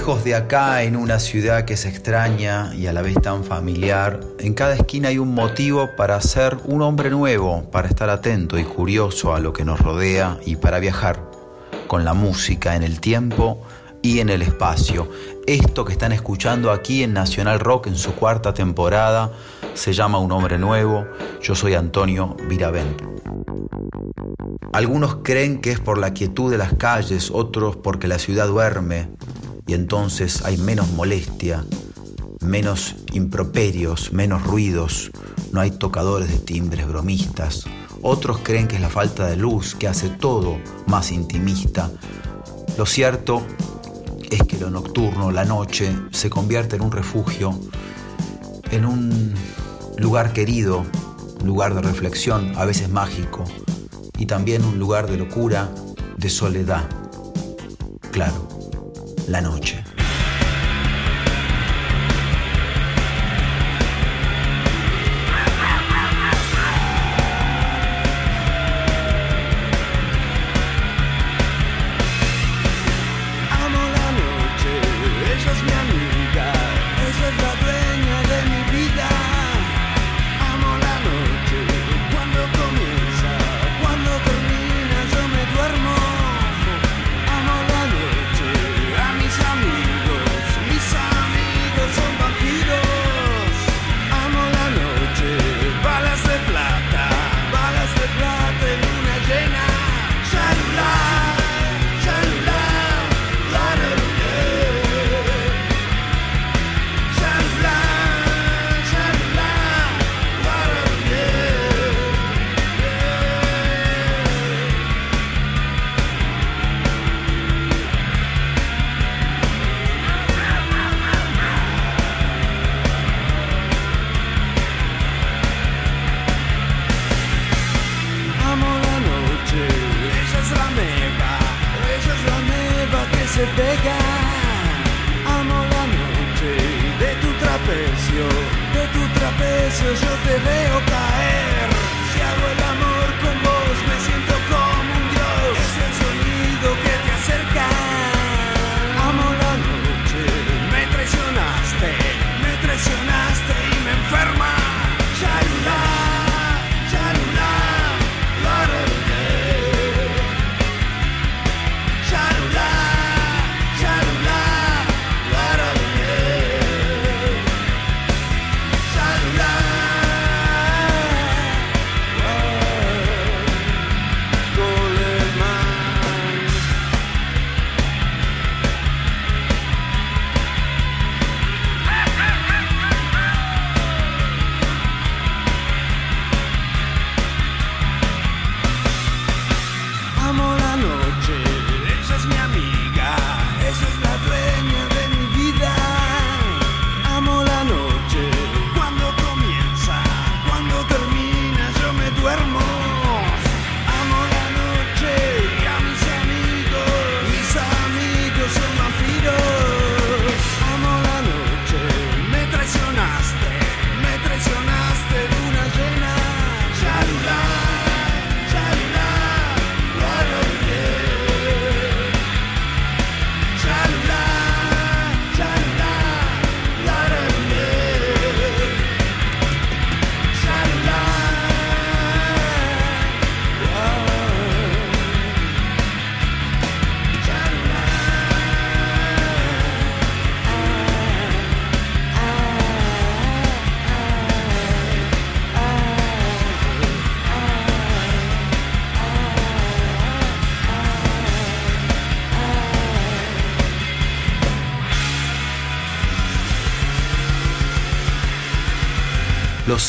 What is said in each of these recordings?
Lejos de acá, en una ciudad que es extraña y a la vez tan familiar, en cada esquina hay un motivo para ser un hombre nuevo, para estar atento y curioso a lo que nos rodea y para viajar con la música en el tiempo y en el espacio. Esto que están escuchando aquí en Nacional Rock en su cuarta temporada se llama Un hombre nuevo. Yo soy Antonio Viravent. Algunos creen que es por la quietud de las calles, otros porque la ciudad duerme, y entonces hay menos molestia, menos improperios, menos ruidos, no hay tocadores de timbres bromistas. Otros creen que es la falta de luz que hace todo más intimista. Lo cierto es que lo nocturno, la noche, se convierte en un refugio, en un lugar querido, un lugar de reflexión, a veces mágico, y también un lugar de locura, de soledad. Claro la noche.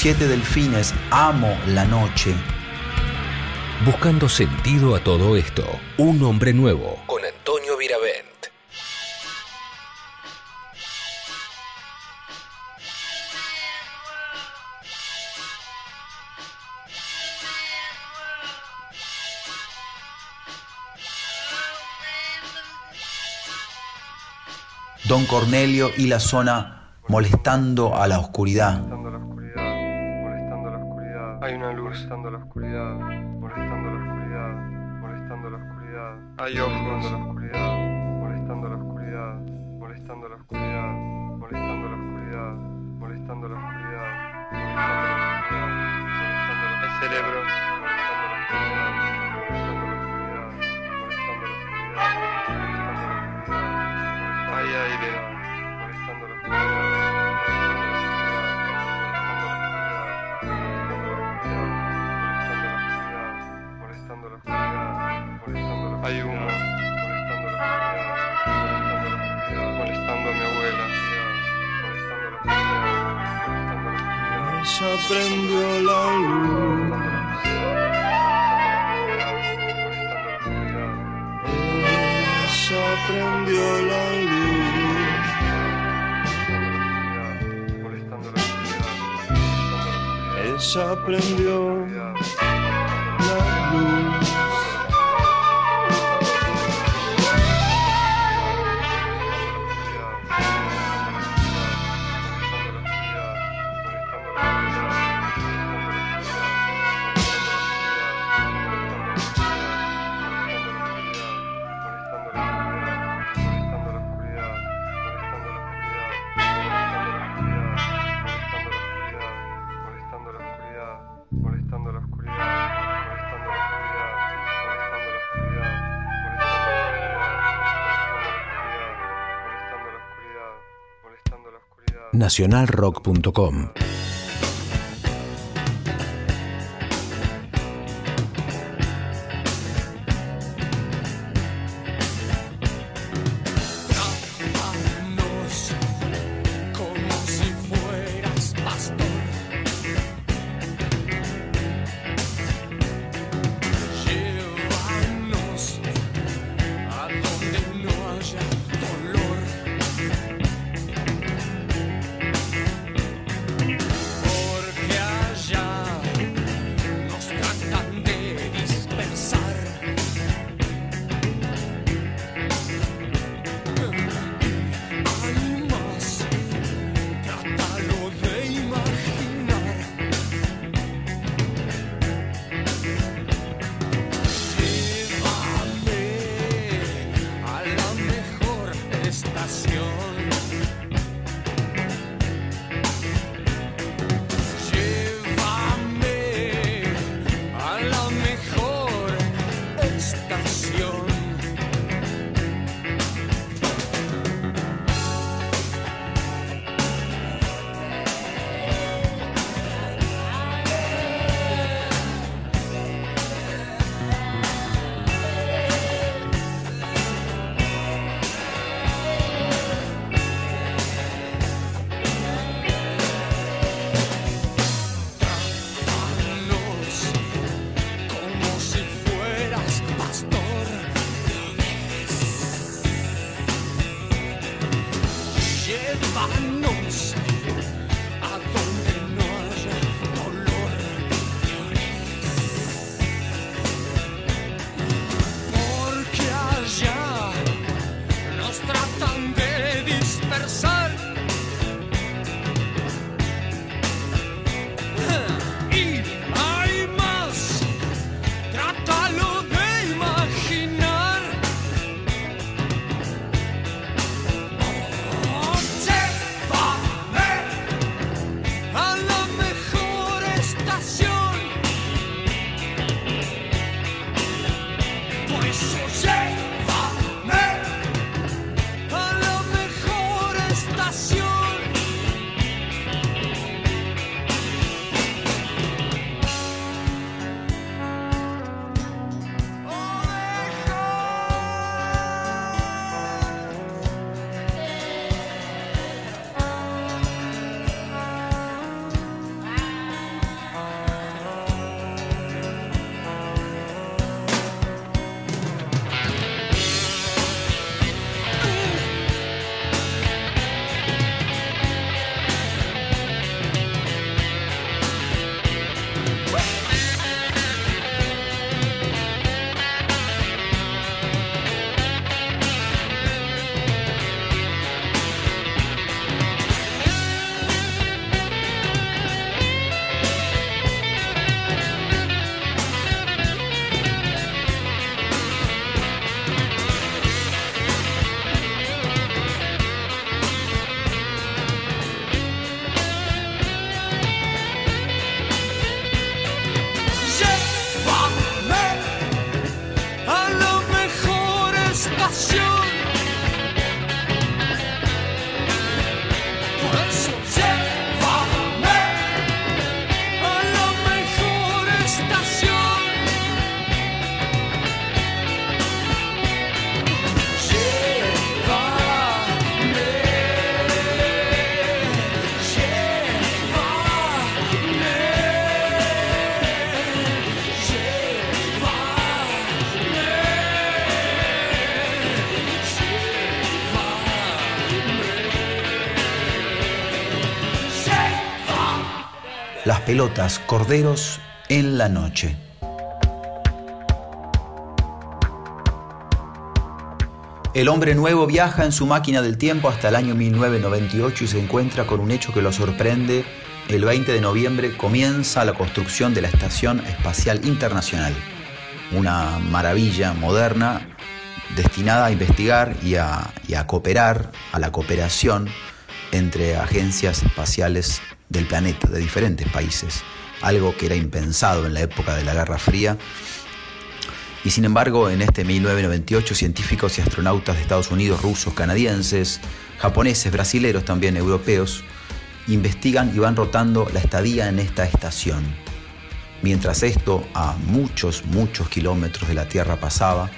Siete delfines, amo la noche. Buscando sentido a todo esto, un hombre nuevo con Antonio Viravent. Don Cornelio y la zona molestando a la oscuridad. Hay una luz molestando la oscuridad, molestando la oscuridad, molestando la oscuridad. Hay ojos molestando la oscuridad, molestando la oscuridad. molestando la oscuridad, molestando la oscuridad, molestando la oscuridad, molestando la oscuridad, molestando la- el cerebro, molestando la oscuridad, molestando la oscuridad, molestando la oscuridad, molestando la oscuridad, hay aire, molestando la oscuridad, Ella prendió la luz. Ella prendió la luz. Ella prendió la luz. Molestando la oscuridad, molestando la oscuridad, molestando la oscuridad, molestando la oscuridad, molestando la oscuridad, molestando la oscuridad. nacionalrock.com. corderos en la noche. El hombre nuevo viaja en su máquina del tiempo hasta el año 1998 y se encuentra con un hecho que lo sorprende. El 20 de noviembre comienza la construcción de la Estación Espacial Internacional, una maravilla moderna destinada a investigar y a, y a cooperar, a la cooperación entre agencias espaciales planeta, de diferentes países, algo que era impensado en la época de la Guerra Fría. Y sin embargo, en este 1998, científicos y astronautas de Estados Unidos, rusos, canadienses, japoneses, brasileros, también europeos, investigan y van rotando la estadía en esta estación. Mientras esto a muchos, muchos kilómetros de la Tierra pasaba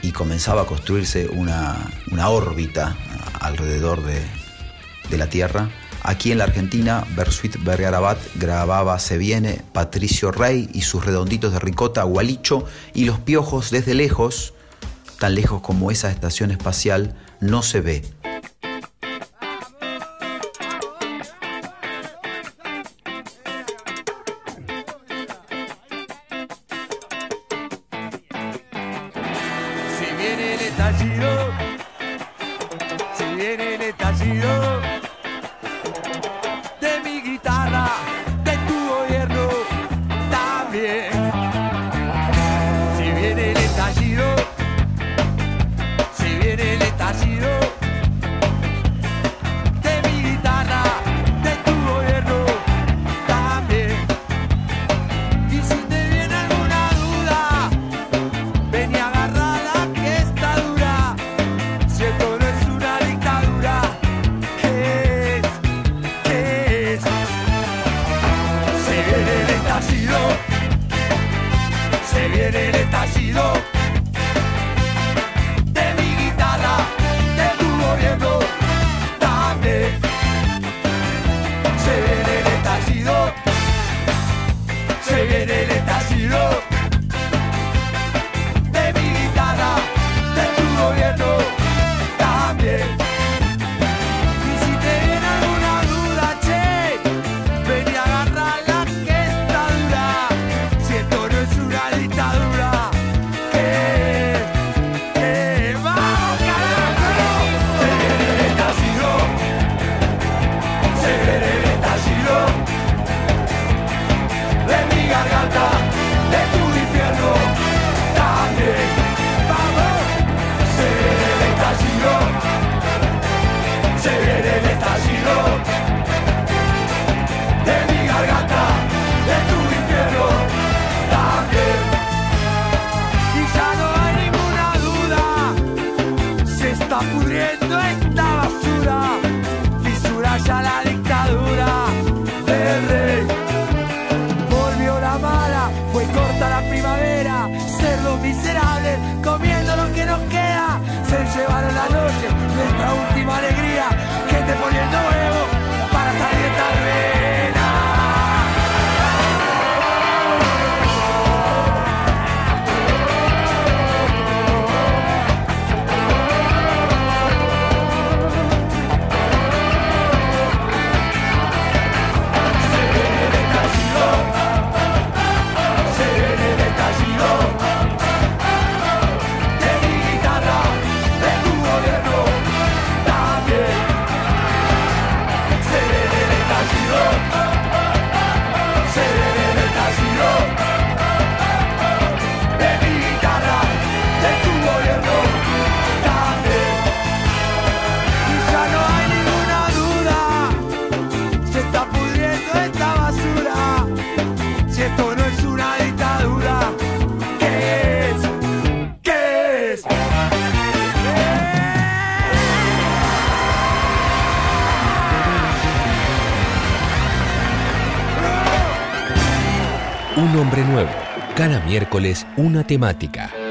y comenzaba a construirse una, órbita alrededor de, de la Tierra, Aquí en la Argentina, Bersuit Bergarabat grababa Se viene, Patricio Rey y sus redonditos de ricota, Gualicho y los piojos desde lejos, tan lejos como esa estación espacial, no se ve. Una temática.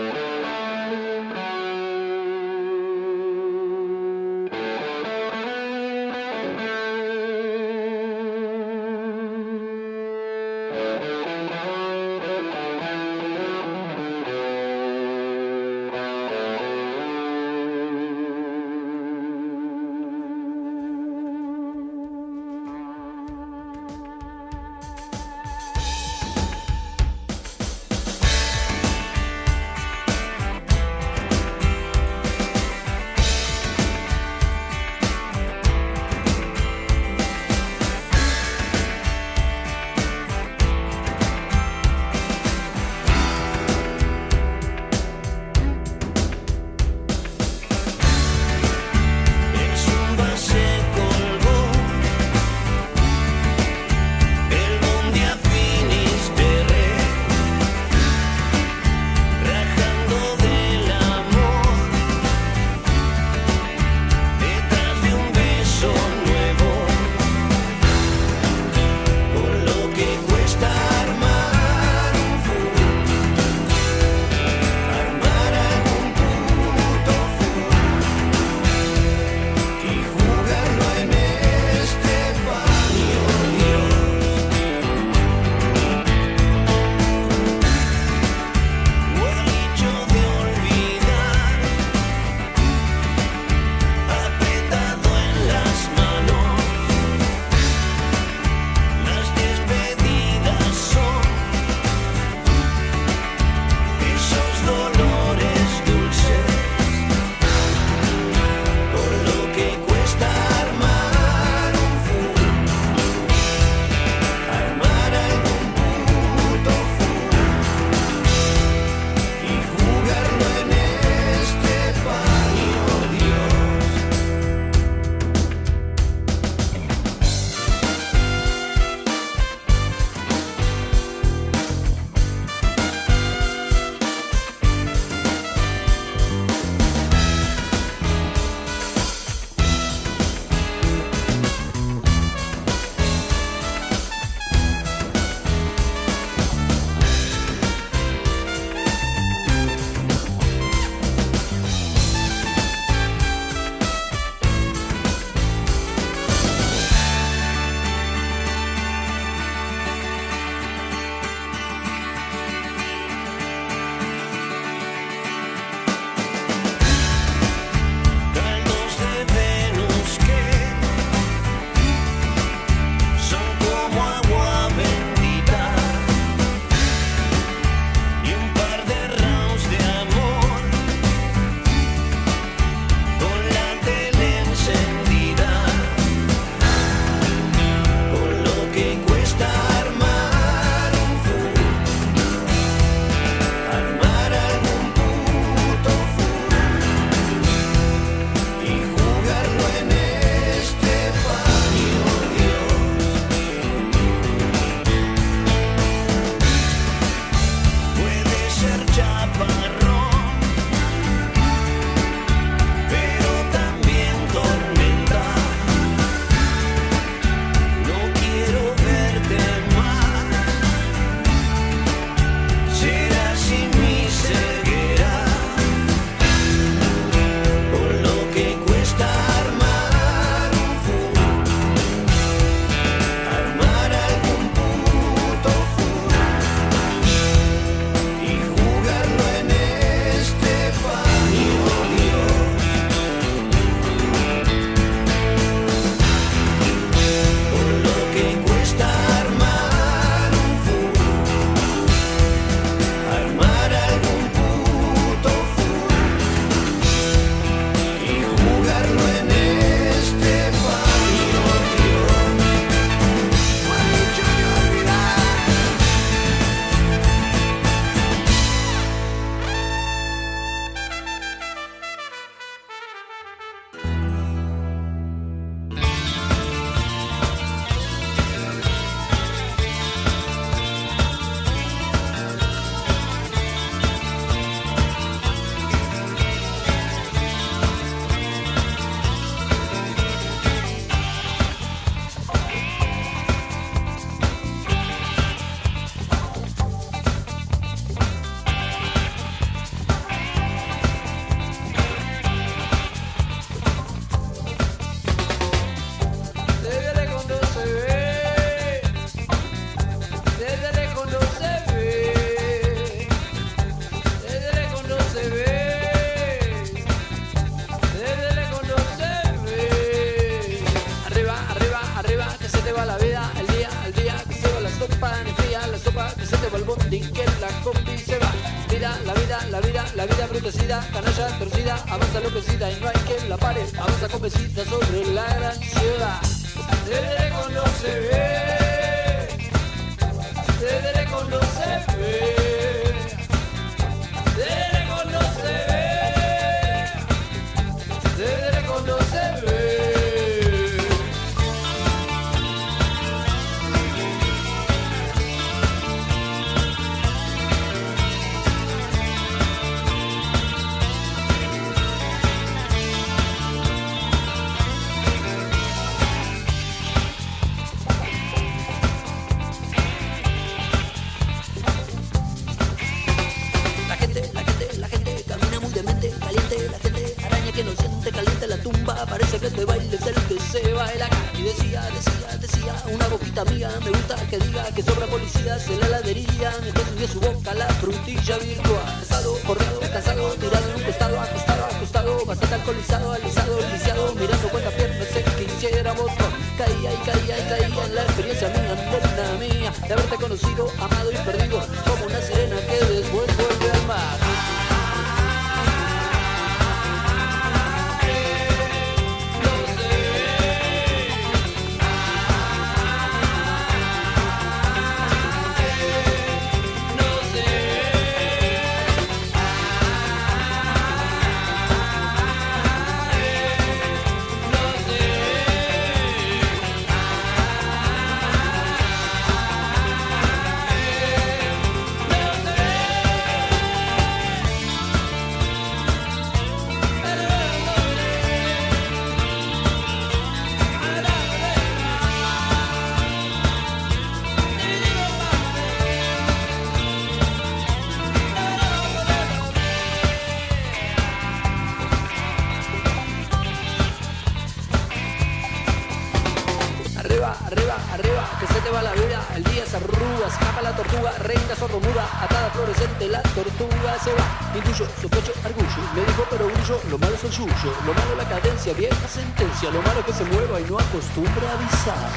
muda, atada fluorescente, la tortuga se va. Intuyo, sospecho, argullo, me dijo pero brillo, lo malo es el suyo, lo malo es la cadencia, vieja sentencia, lo malo es que se mueva y no acostumbra a avisar.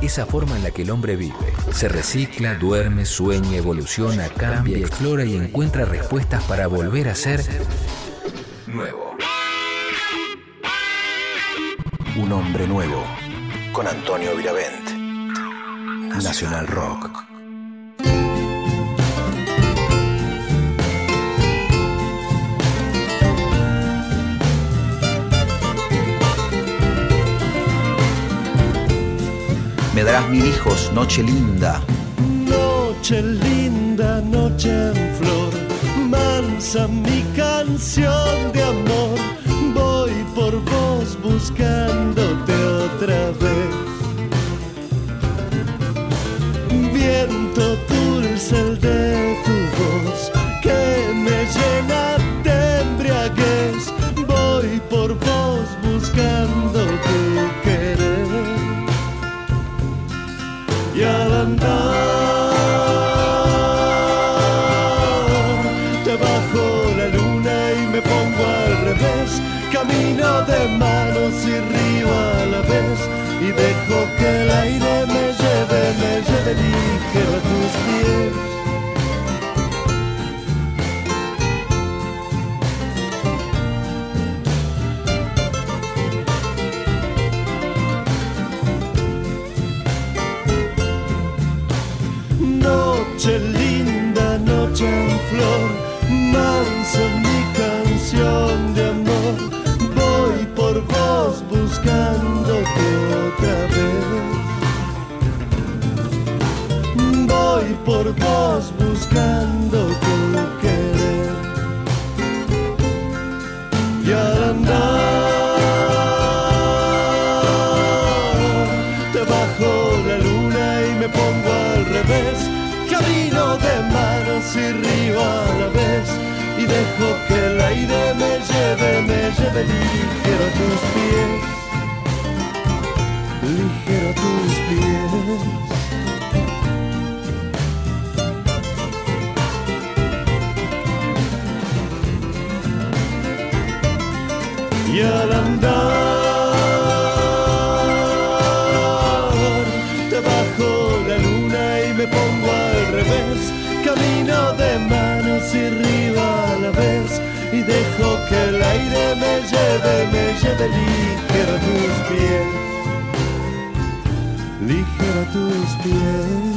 Esa forma en la que el hombre vive. Se recicla, duerme, sueña, evoluciona, cambia, explora y encuentra respuestas para volver a ser nuevo. Un hombre nuevo. Con Antonio Viravent. Nacional Rock. Hijos, Noche Linda. Noche linda, noche en flor, mansa mi canción de amor que el aire me lleve, me lleve ligero a tus pies. noche linda, noche en flor, mansa mi canción de amor. Voy por vos buscando que otra vez. Por vos buscando tu querer. Y al andar debajo la luna y me pongo al revés, camino de manos y río a la vez. Y dejo que el aire me lleve, me lleve ligero a tus pies, aire me lleve, me lleve ligero a tus pies, ligero a tus pies.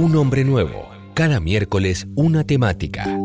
Un hombre nuevo. Cada miércoles una temática.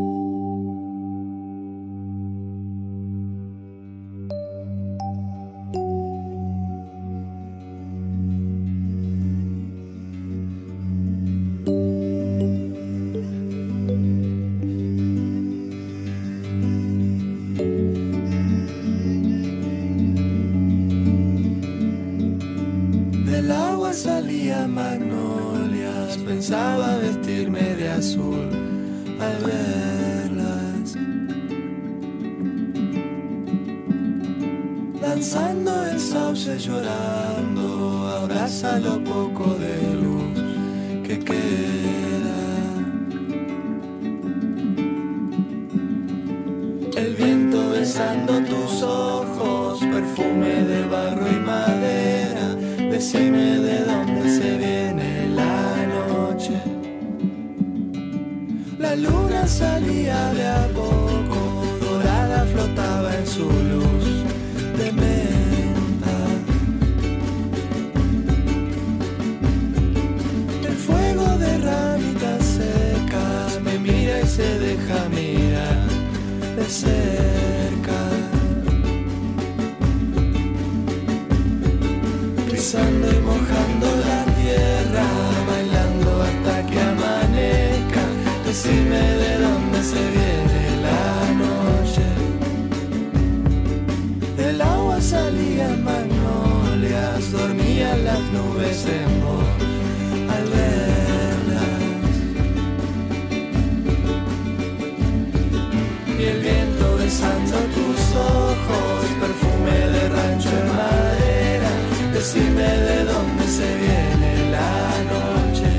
Decime de dónde se viene la noche,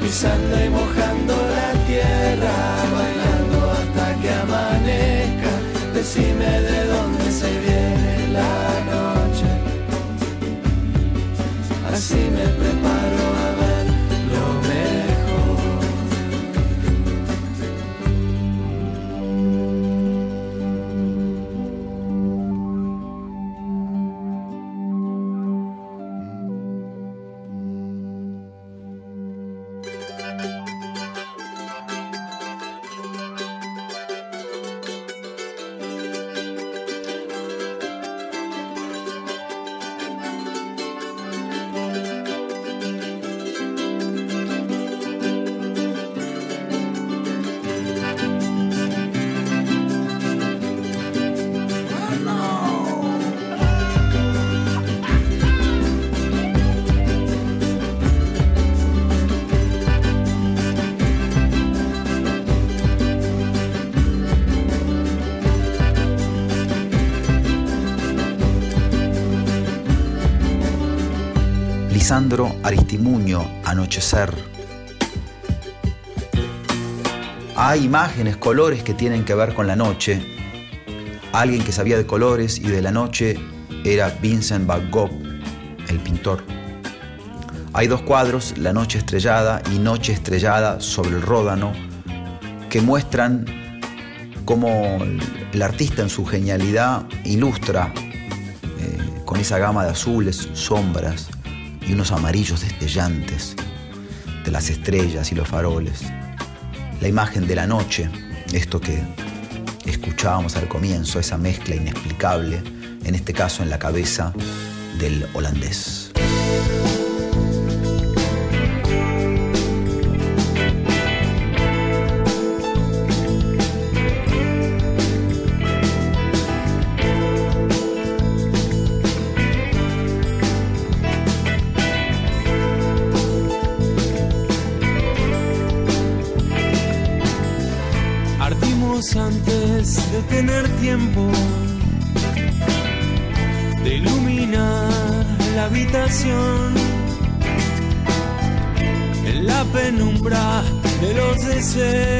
pisando y mojando la tierra, bailando hasta que amanezca. Decime de dónde se viene me preparo Lisandro Aristimuño, Anochecer. Hay imágenes, colores que tienen que ver con la noche. Alguien que sabía de colores y de la noche era Vincent van Gogh, el pintor. Hay dos cuadros, La noche estrellada y Noche estrellada sobre el Ródano, que muestran cómo el artista en su genialidad ilustra eh, con esa gama de azules, sombras y unos amarillos destellantes de las estrellas y los faroles. La imagen de la noche, esto que escuchábamos al comienzo, esa mezcla inexplicable, en este caso en la cabeza del holandés. Tiempo de iluminar la habitación en la penumbra de los deseos.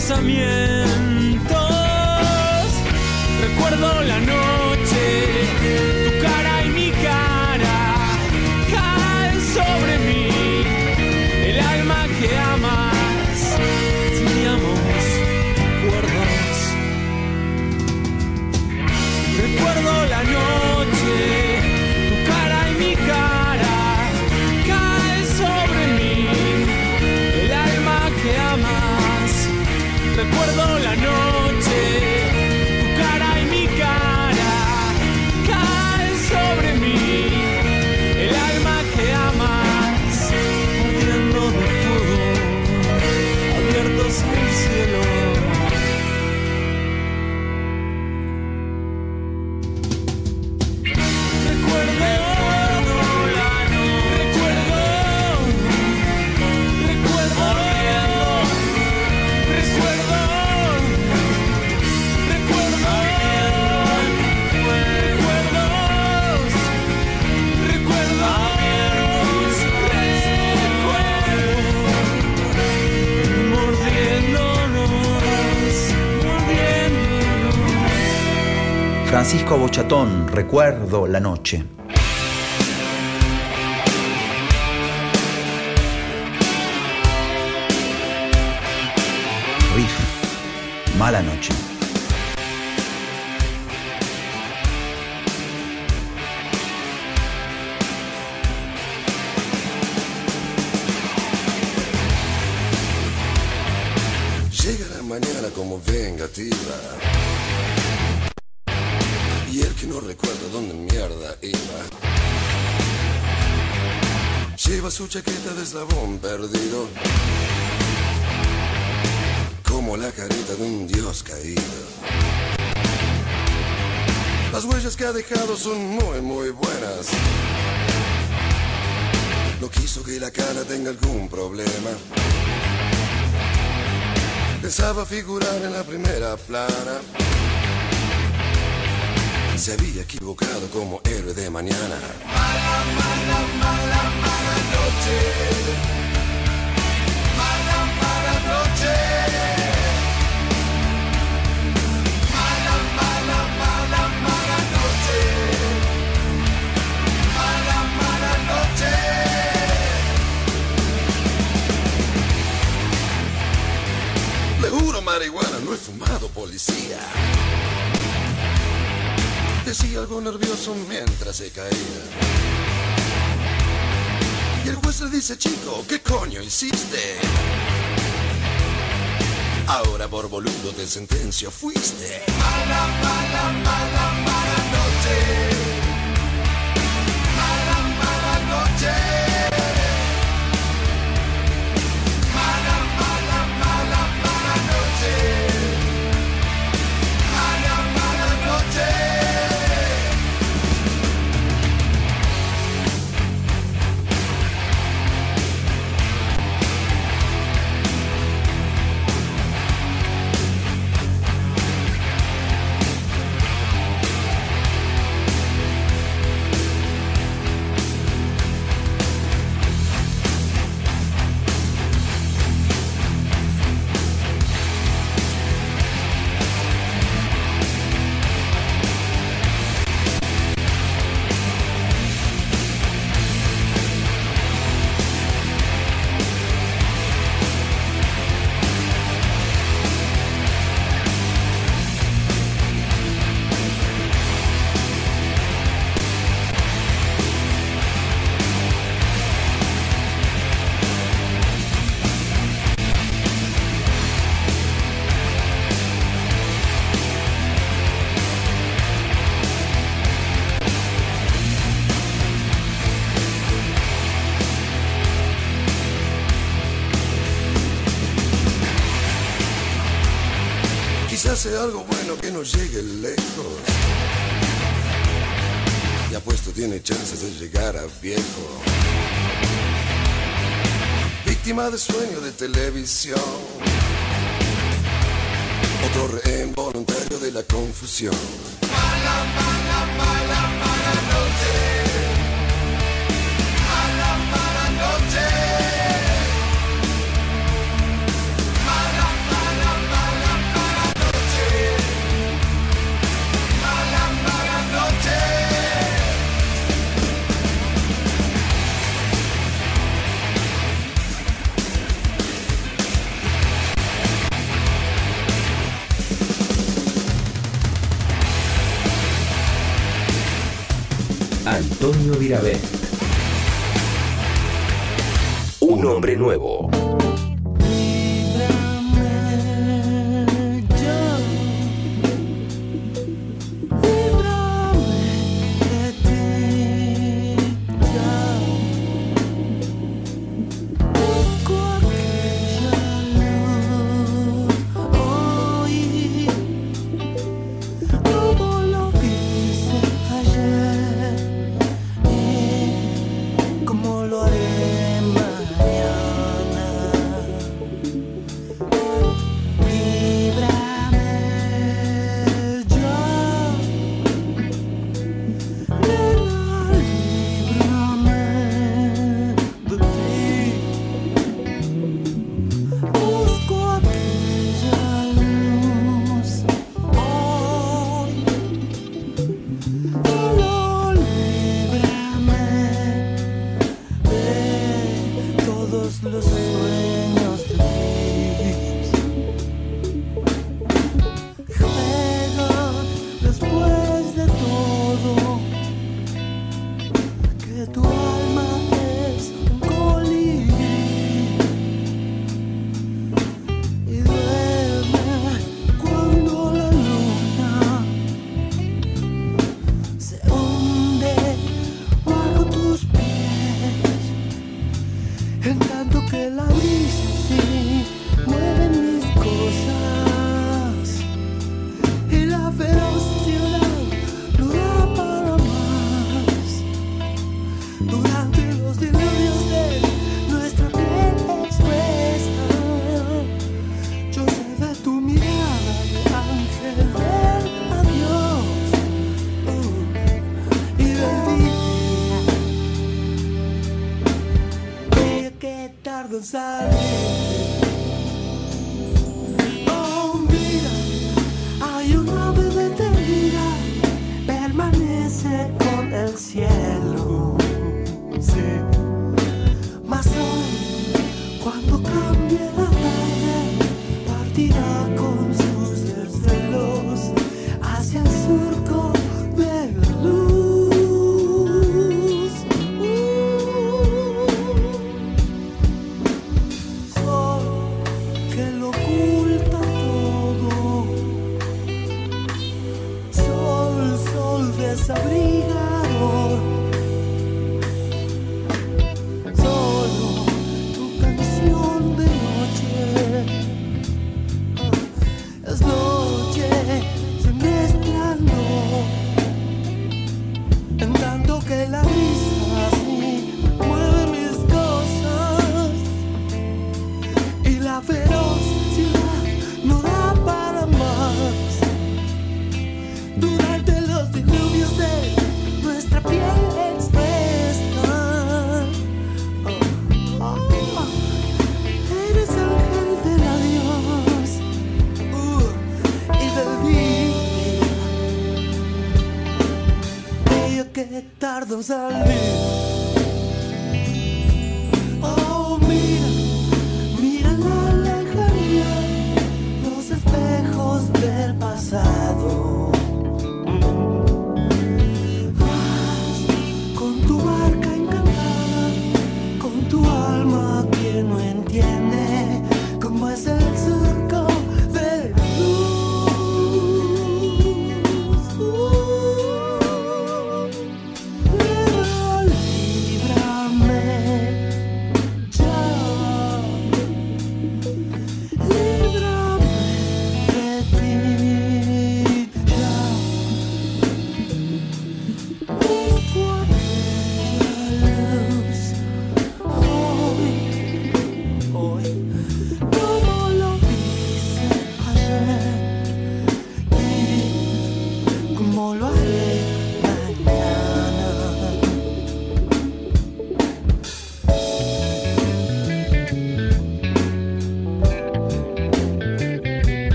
Pensamientos. Recuerdo la noche, Francisco Bochatón, recuerdo la noche. Riff, mala noche. Dejado son muy, muy buenas. No quiso que la cara tenga algún problema. Pensaba figurar en la primera plana. Se había equivocado como héroe de mañana. Mala, mala, mala, mala noche. Marihuana, no he fumado policía. Decía algo nervioso mientras se caía. Y el juez le dice, chico, ¿qué coño hiciste? Ahora por boludo te sentencio fuiste. Mala, mala, mala, mala noche. Mala, mala noche. hace algo bueno que nos llegue lejos. Y apuesto tiene chances de llegar a viejo. Víctima de sueño de televisión. Otro reenvoluntario de la confusión. Un hombre nuevo. recuerdos al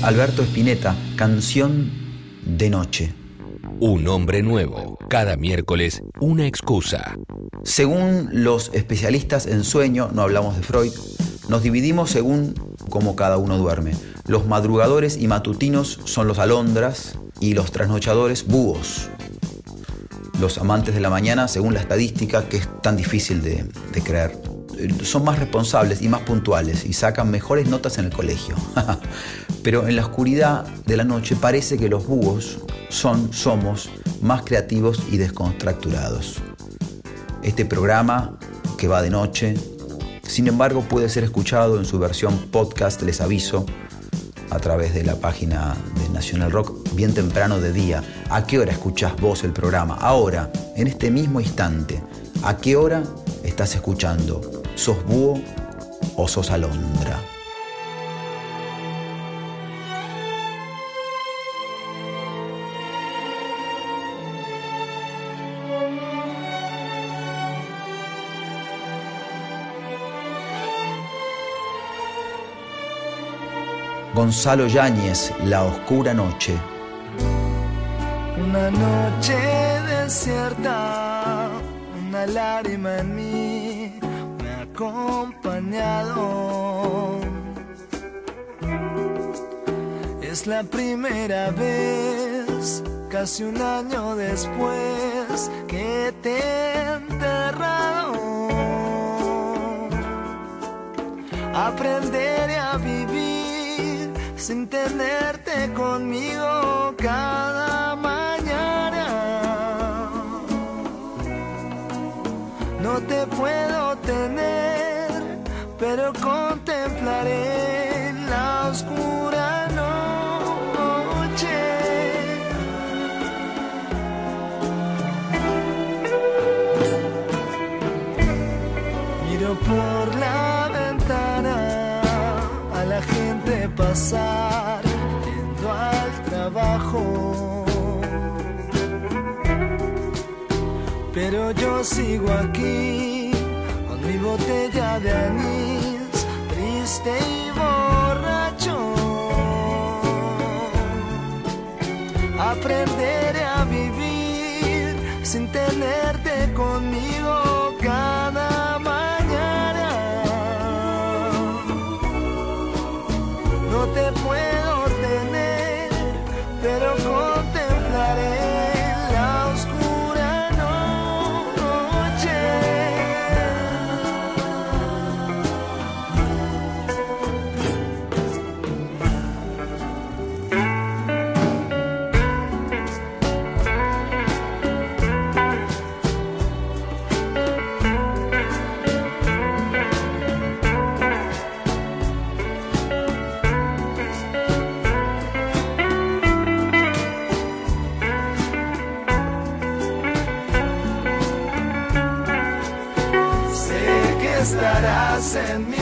Luis Alberto Espineta, Canción de Noche. Un hombre nuevo. Cada miércoles, una excusa. Según los especialistas en sueño, no hablamos de Freud, nos dividimos según cómo cada uno duerme. Los madrugadores y matutinos son los alondras y los trasnochadores búhos. Los amantes de la mañana, según la estadística, que es tan difícil de, de creer, son más responsables y más puntuales y sacan mejores notas en el colegio. Pero en la oscuridad de la noche parece que los búhos son, somos más creativos y descontracturados. Este programa, que va de noche, sin embargo puede ser escuchado en su versión podcast, les aviso, a través de la página de National Rock bien temprano de día. ¿A qué hora escuchás vos el programa? Ahora, en este mismo instante. ¿A qué hora estás escuchando? ¿Sos búho o sos alondra? Gonzalo Yáñez, La Oscura Noche. Una noche desierta, una lágrima en mí me ha acompañado. Es la primera vez, casi un año después, que te he enterrado. Aprenderé a vivir sin tenerte conmigo cada mañana. No te puedo tener, pero contemplaré Yo sigo aquí con mi botella de anís, triste y borracho. Aprenderé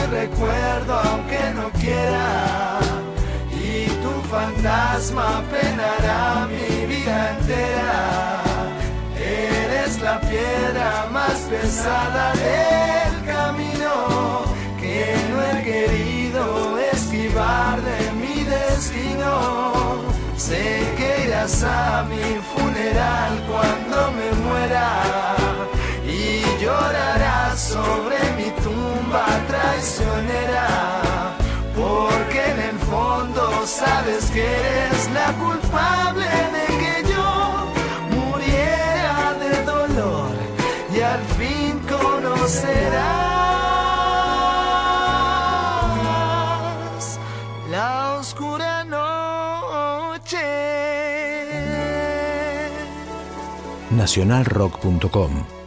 recuerdo aunque no quiera y tu fantasma penará mi vida entera. Eres la piedra más pesada del camino que no he querido esquivar de mi destino. Sé que irás a mi funeral cuando me muera y llorarás sobre mi tumba traicionera, porque en el fondo sabes que eres la culpable de que yo muriera de dolor y al fin conocerás la oscura noche. Nacionalrock.com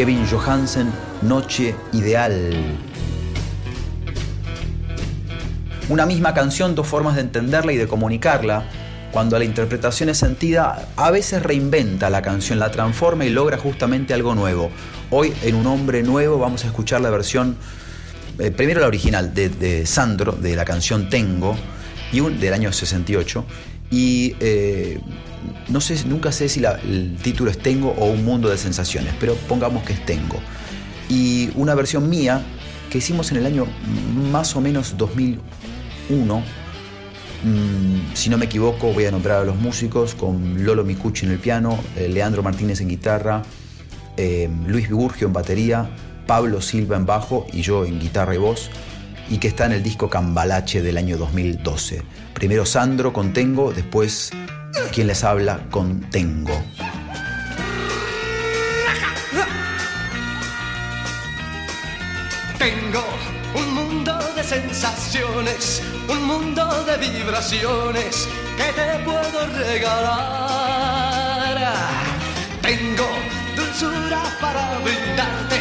Kevin Johansen, Noche Ideal. Una misma canción, dos formas de entenderla y de comunicarla. Cuando la interpretación es sentida, a veces reinventa la canción, la transforma y logra justamente algo nuevo. Hoy, en Un Hombre Nuevo, vamos a escuchar la versión, eh, primero la original, de, Sandro, de la canción Tengo, y del año 68. Y eh, no sé, nunca sé si la- el título es Tengo o Un Mundo de Sensaciones, pero pongamos que es Tengo. Y una versión mía que hicimos en el año más o menos 2001. Mm, si no me equivoco, voy a nombrar a los músicos con Lolo Micucci en el piano, eh, Leandro Martínez en guitarra, eh, Luis Vigurgio en batería, Pablo Silva en bajo y yo en guitarra y voz, y que está en el disco Cambalache del año 2012. Primero Sandro con Tengo, después quien les habla con Tengo. Tengo un mundo de sensaciones, un mundo de vibraciones que te puedo regalar. Tengo dulzura para brindarte,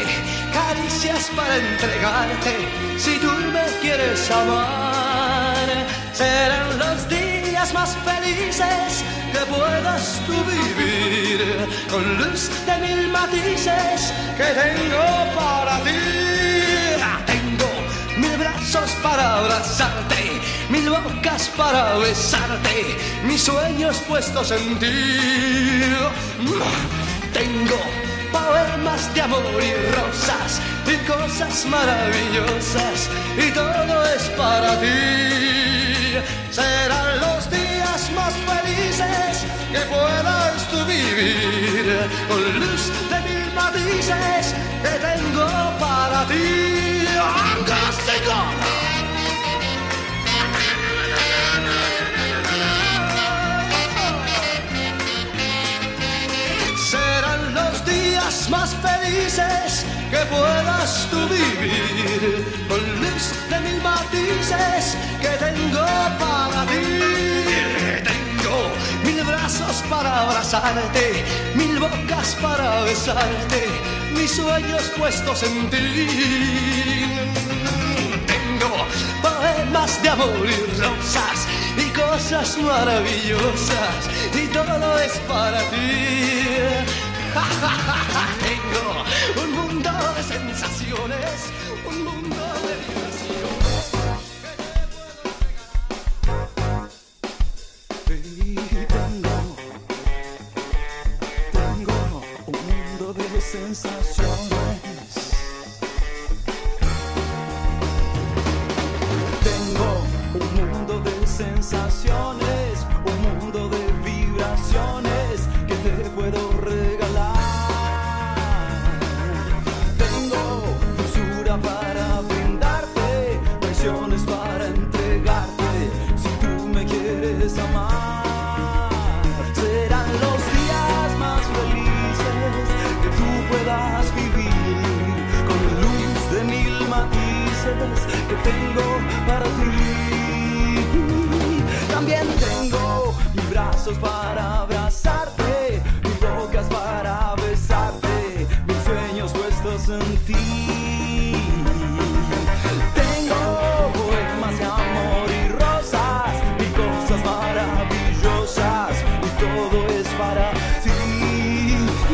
caricias para entregarte, si tú me quieres amar. Serán los días más felices que puedas tú vivir, con luz de mil matices que tengo para ti. Tengo mil brazos para abrazarte, mil bocas para besarte, mis sueños puestos en ti. Tengo poemas de amor y rosas y cosas maravillosas y todo es para ti. Serán los días más felices que puedas tú vivir con luz de mil matices que tengo para ti. Castigo. que puedas tú vivir con luz de mil matices que tengo para ti. Tengo mil brazos para abrazarte, mil bocas para besarte, mis sueños puestos en ti. Tengo poemas de amor y rosas y cosas maravillosas y todo es para ti. Tengo un mundo de sensaciones, un mundo de. Y tengo, tengo un mundo de sensaciones. Tengo un mundo de sensaciones, tengo para ti. También tengo mis brazos para abrazarte, mis bocas para besarte, mis sueños puestos en ti. Tengo poemas de amor y rosas y cosas maravillosas y todo es para ti.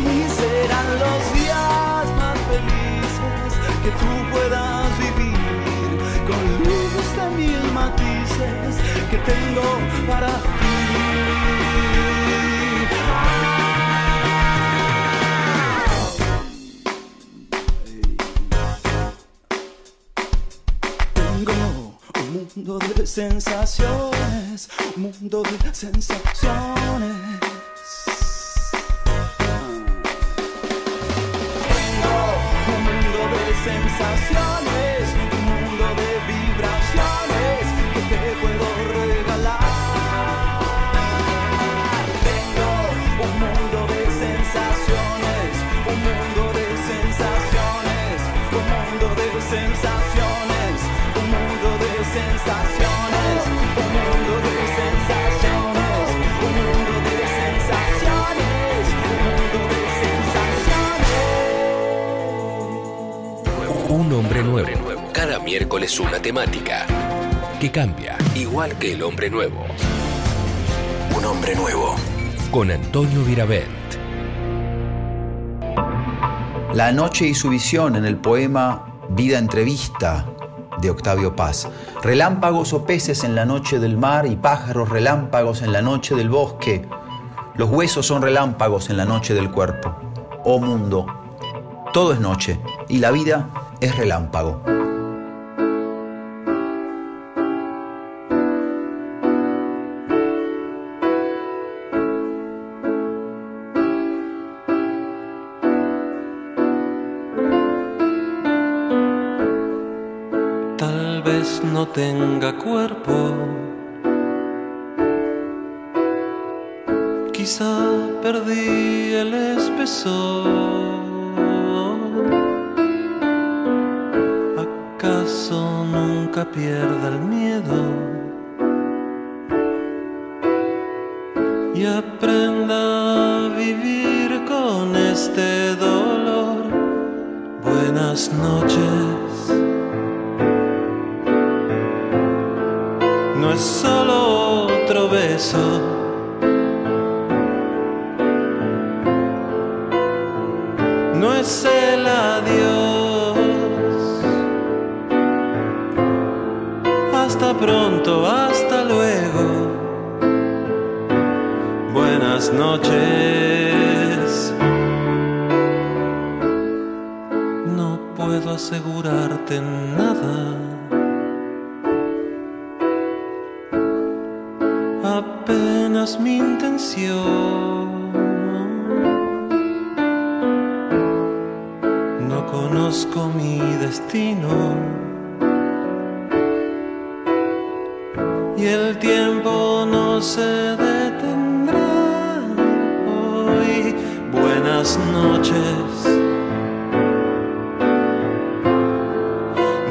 Y serán los días más felices que tú puedas que tengo para mundo de sensaciones, un mundo de sensaciones. Tengo un mundo de sensaciones, hombre nuevo. Cada miércoles una temática que cambia, igual que el hombre nuevo. Un hombre nuevo. Con Antonio Viravent. La noche y su visión en el poema Vida Entrevista de Octavio Paz. Relámpagos o peces en la noche del mar y pájaros relámpagos en la noche del bosque. Los huesos son relámpagos en la noche del cuerpo. Oh mundo, todo es noche y la vida es relámpago. Tal vez no tenga cuerpo. se detendrá hoy. Buenas noches.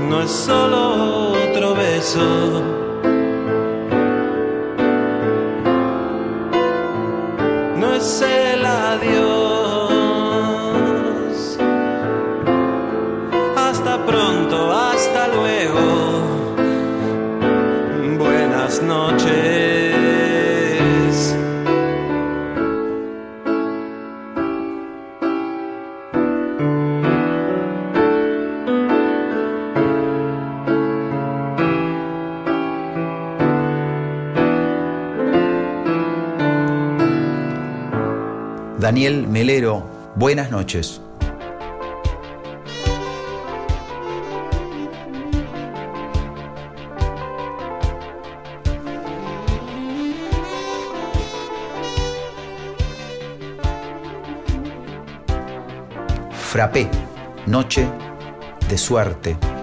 No es solo otro beso. No es Daniel Melero, buenas noches. Frappé, noche de suerte.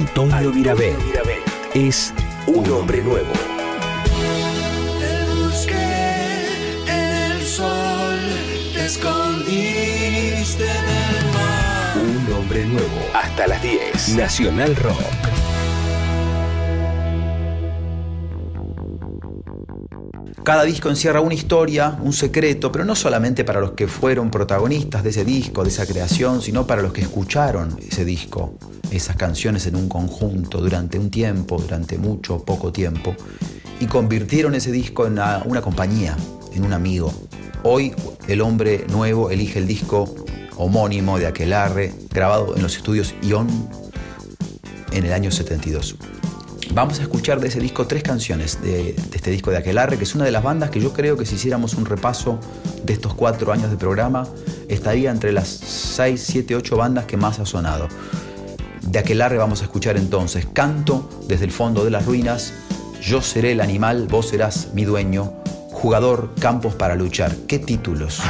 Antonio Virabén es un hombre nuevo. Te busqué en el sol, te escondiste del mar. Un hombre nuevo. Hasta las 10. Nacional Rock. Cada disco encierra una historia, un secreto, pero no solamente para los que fueron protagonistas de ese disco, de esa creación, sino para los que escucharon ese disco, esas canciones en un conjunto durante un tiempo, durante mucho o poco tiempo, y convirtieron ese disco en una, compañía, en un amigo. Hoy el hombre nuevo elige el disco homónimo de Aquelarre, grabado en los estudios Ion en el año 72. Vamos a escuchar de ese disco tres canciones de, de este disco de Aquelarre, que es una de las bandas que yo creo que si hiciéramos un repaso de estos cuatro años de programa, estaría entre las 6, 7, 8 bandas que más ha sonado. De Aquelarre vamos a escuchar entonces Canto desde el fondo de las ruinas, Yo seré el animal, vos serás mi dueño, Jugador, Campos para luchar. ¿Qué títulos?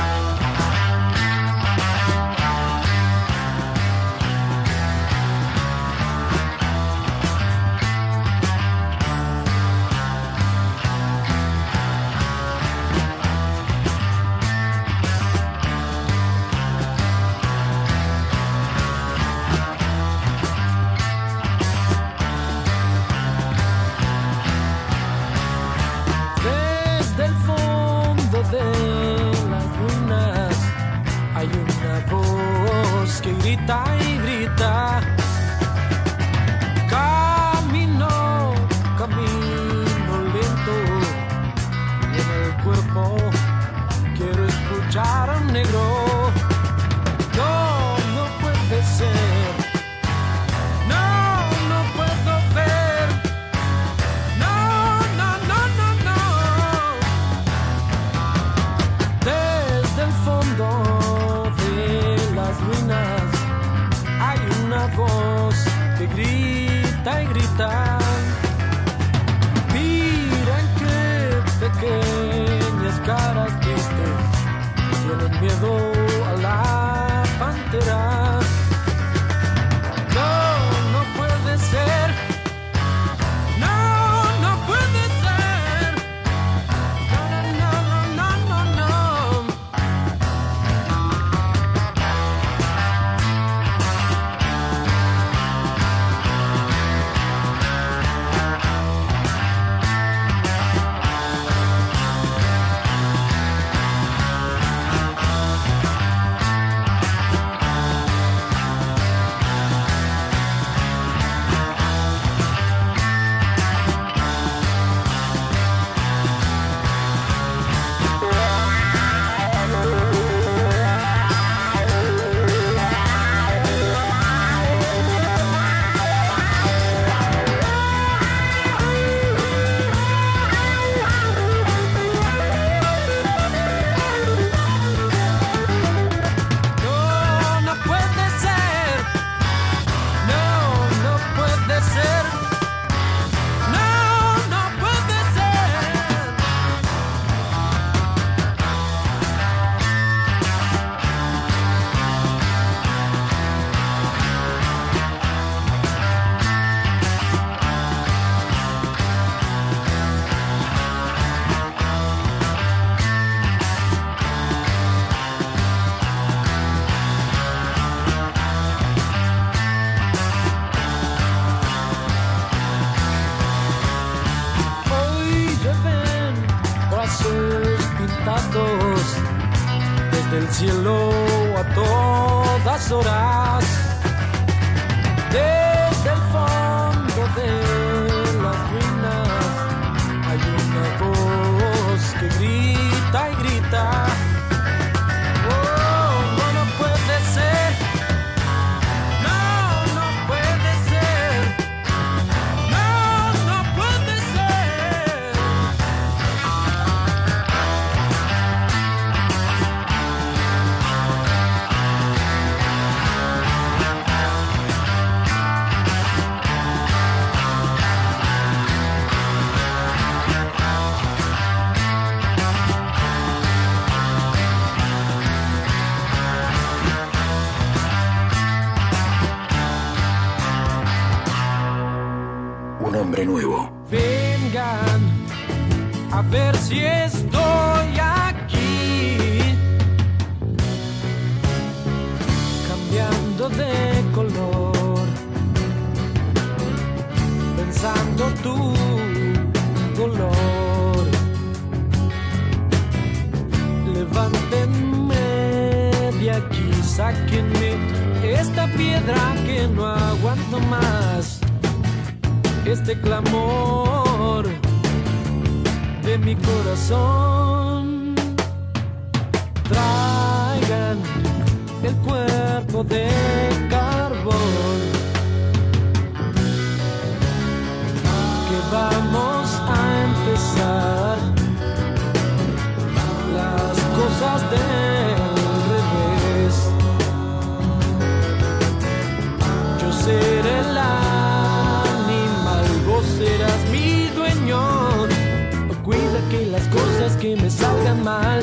Que me salgan mal.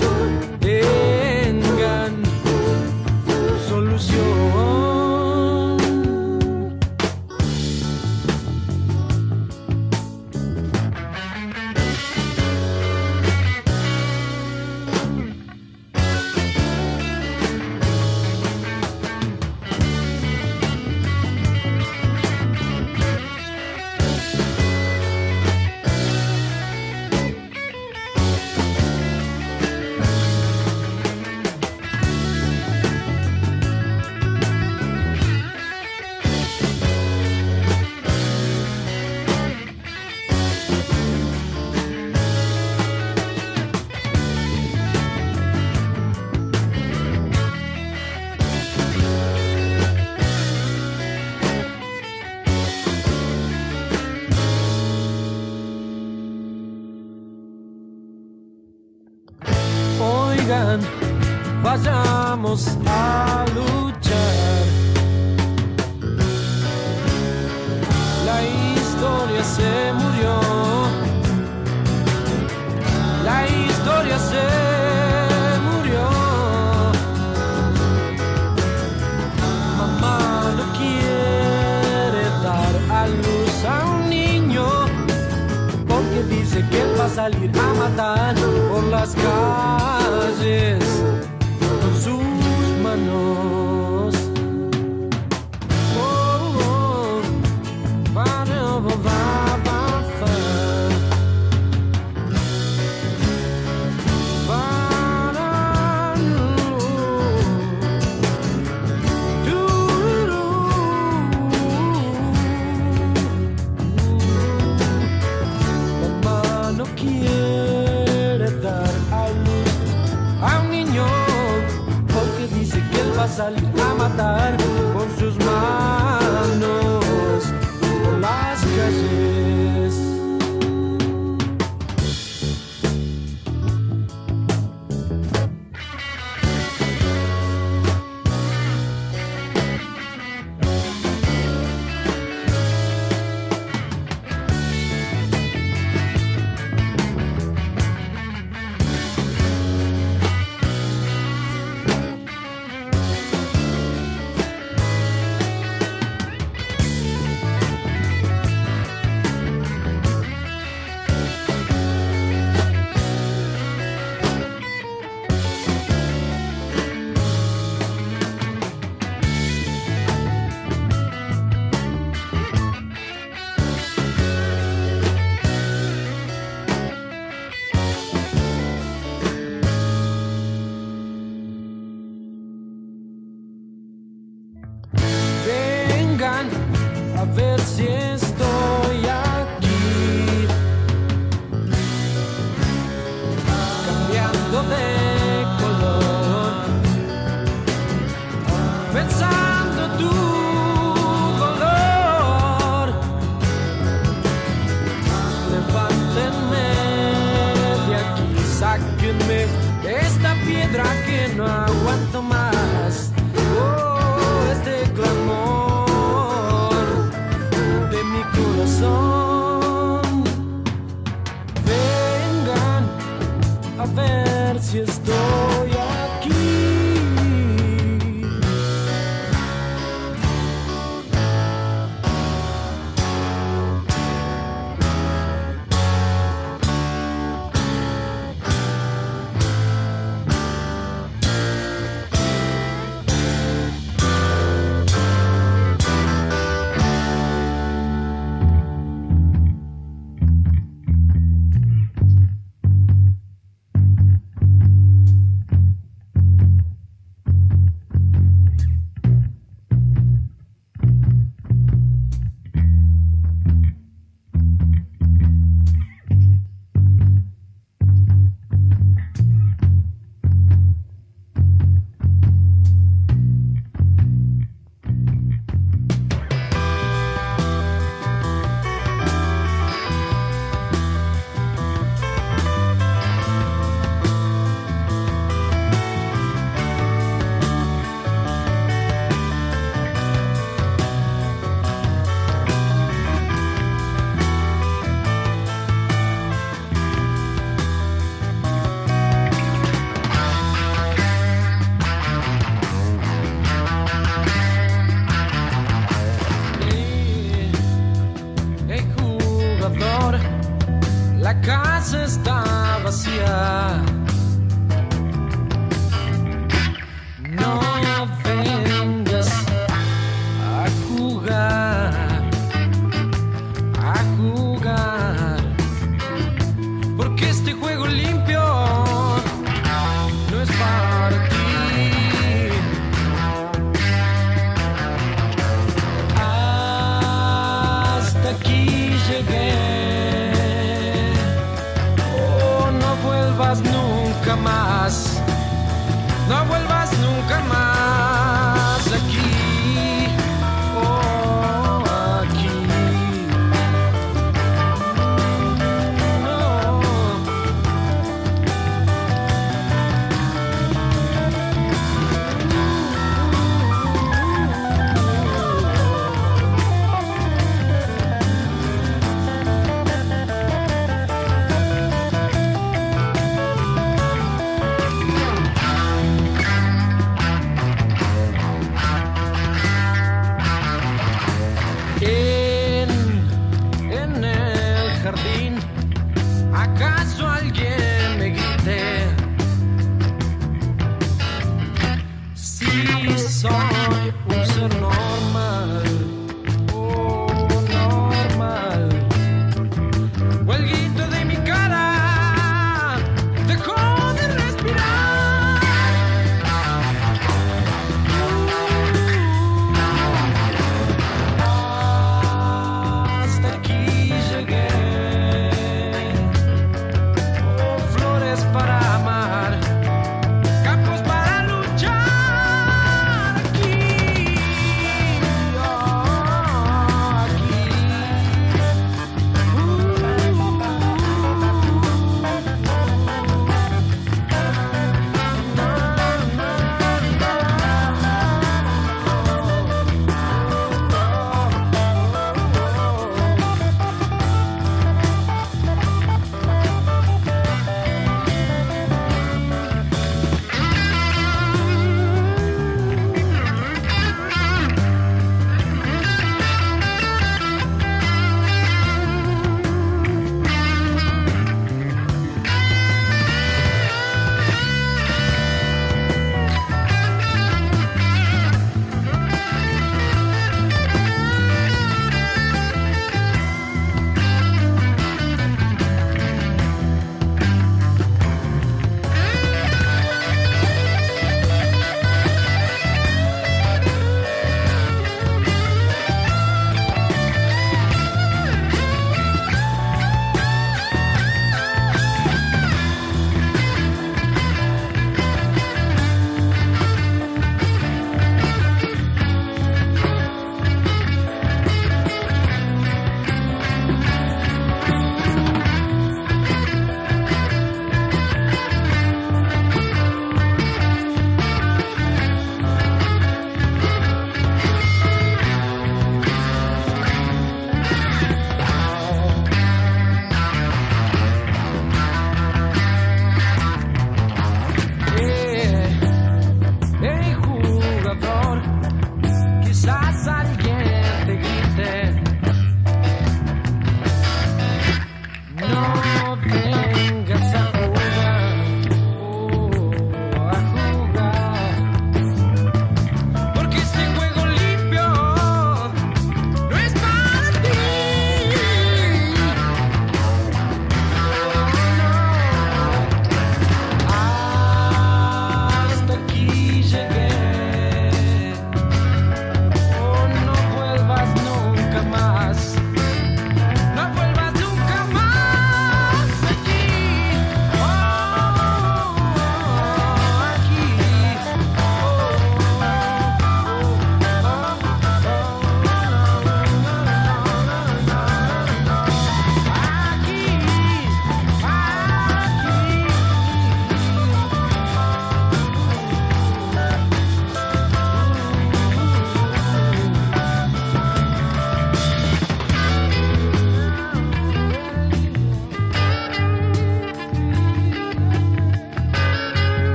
Tengan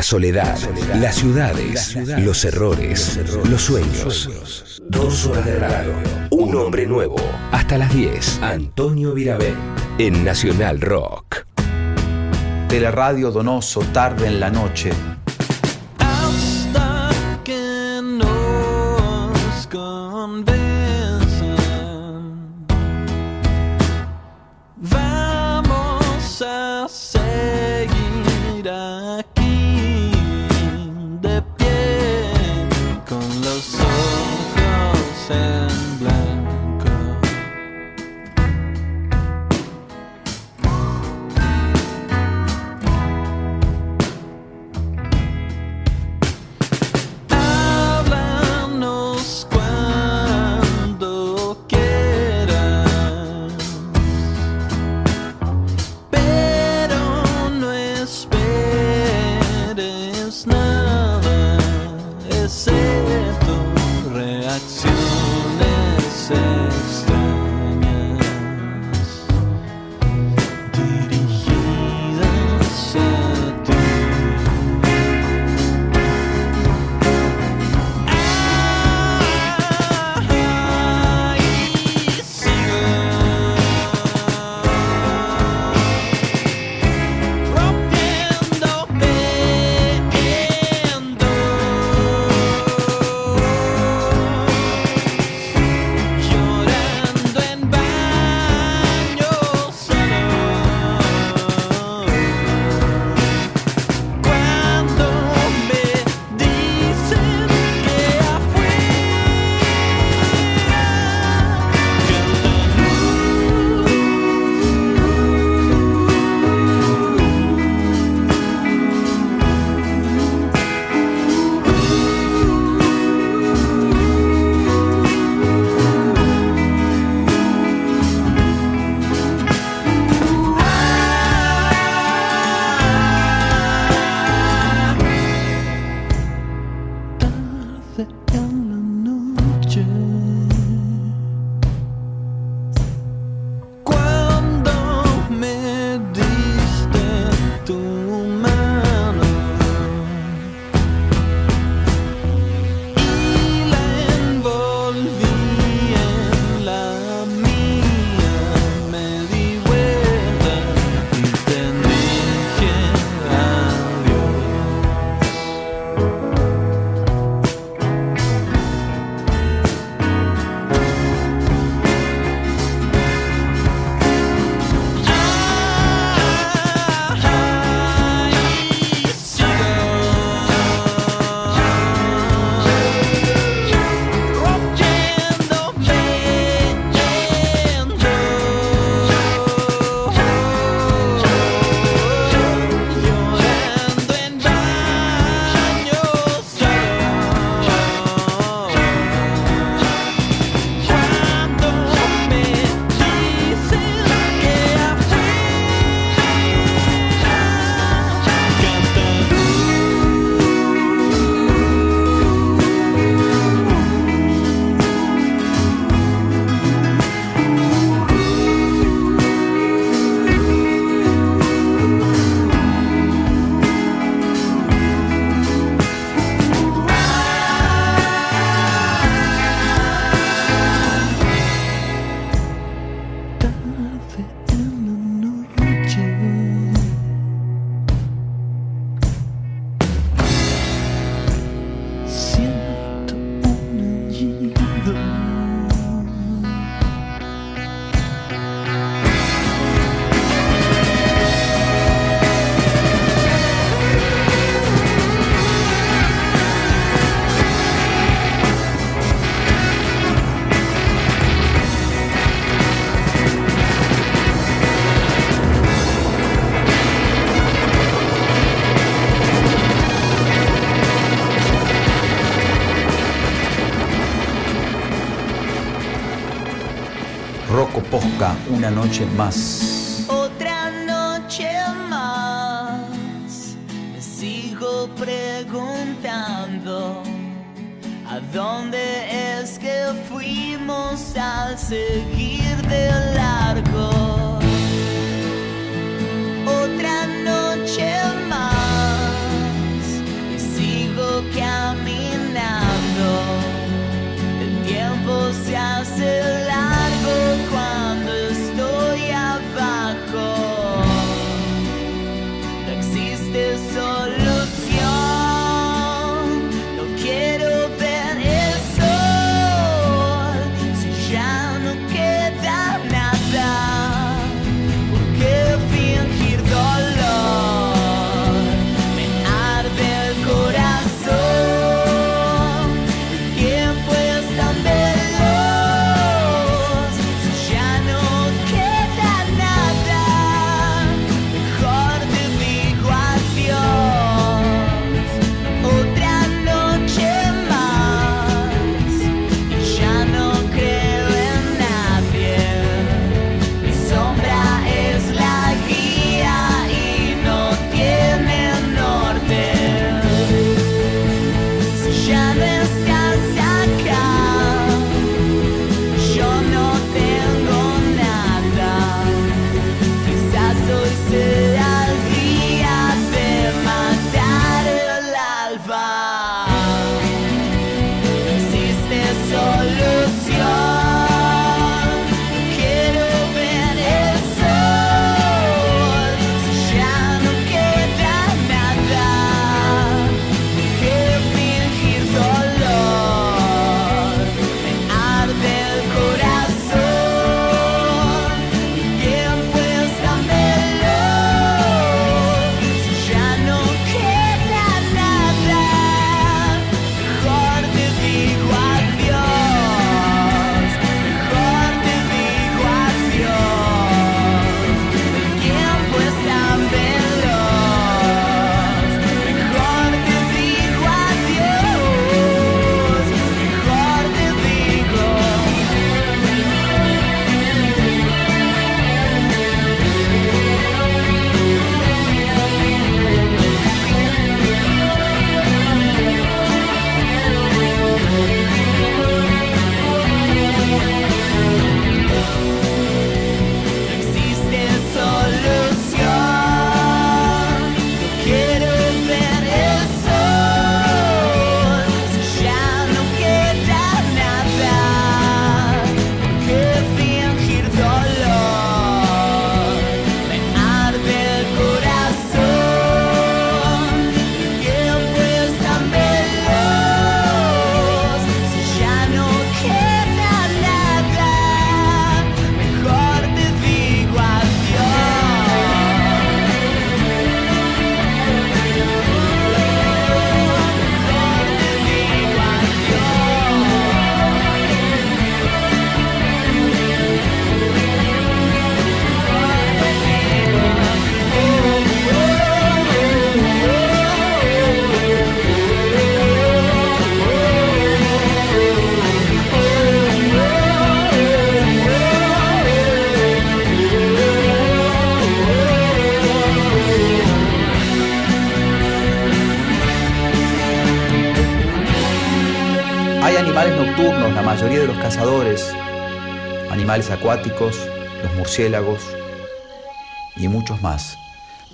La soledad, las ciudades, los errores, los sueños. Dos horas de radio. Un hombre nuevo. Hasta las 10. Antonio Virabén. En Nacional Rock. De la radio Donoso, tarde en la noche una noche más. Los murciélagos y muchos más.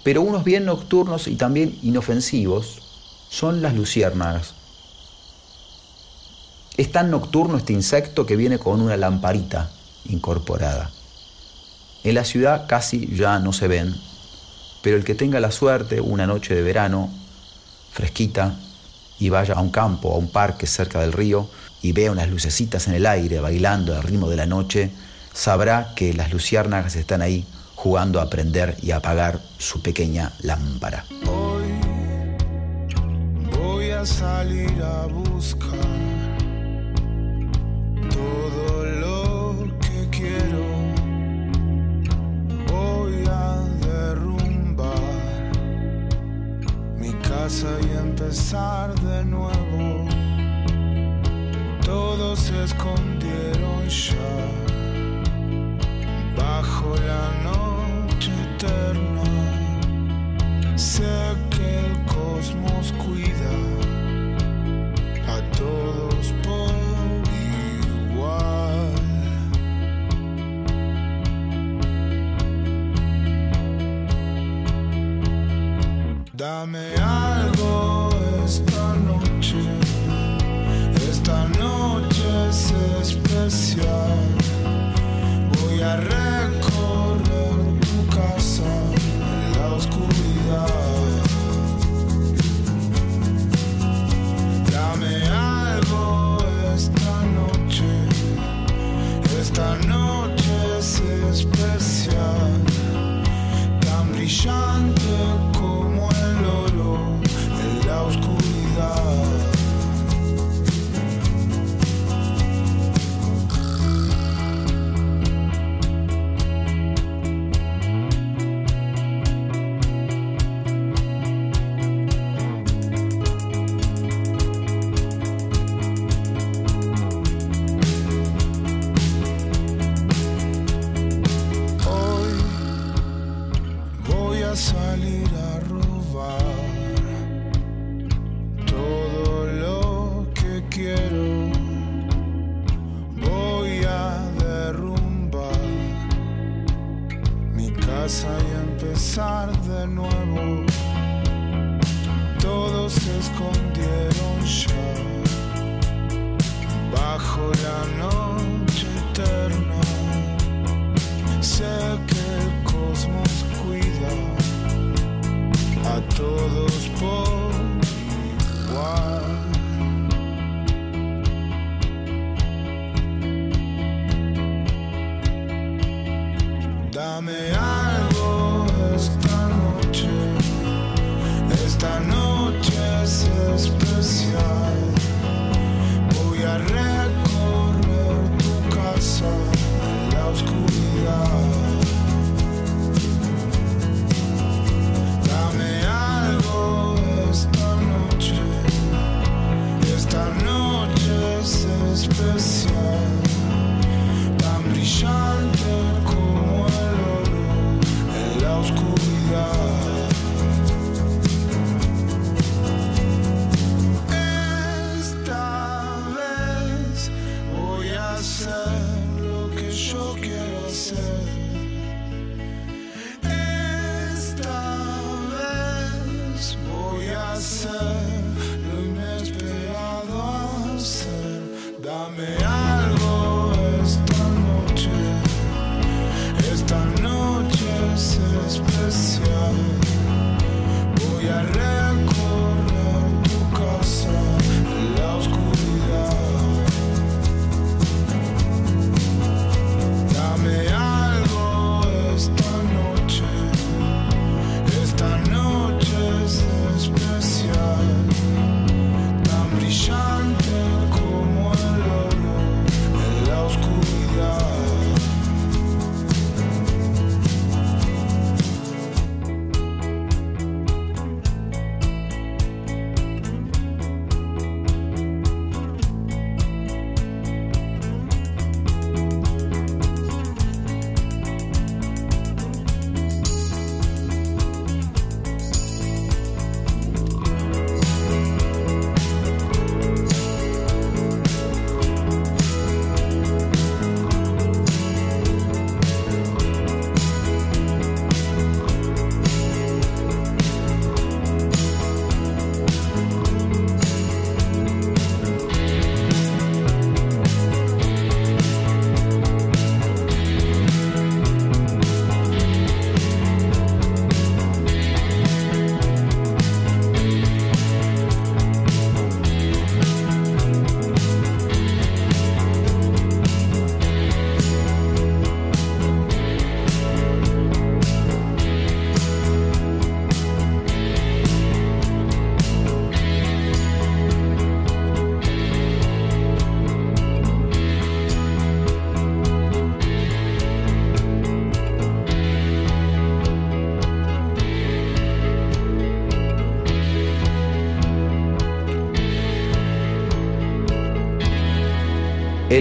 Pero unos bien nocturnos y también inofensivos son las luciérnagas. Es tan nocturno este insecto que viene con una lamparita incorporada. En la ciudad casi ya no se ven, pero el que tenga la suerte una noche de verano, fresquita, y vaya a un campo, a un parque cerca del río y vea unas lucecitas en el aire bailando al ritmo de la noche, sabrá que las luciérnagas están ahí jugando a prender y apagar su pequeña lámpara. Voy a salir a buscar todo lo que quiero. Voy a derrumbar mi casa y empezar de nuevo. Todos se escondieron ya bajo la noche eterna. Sé que el cosmos cuida a todos por igual. Dame algo esta noche, esta noche es especial. Voy a recorrer tu casa en la oscuridad.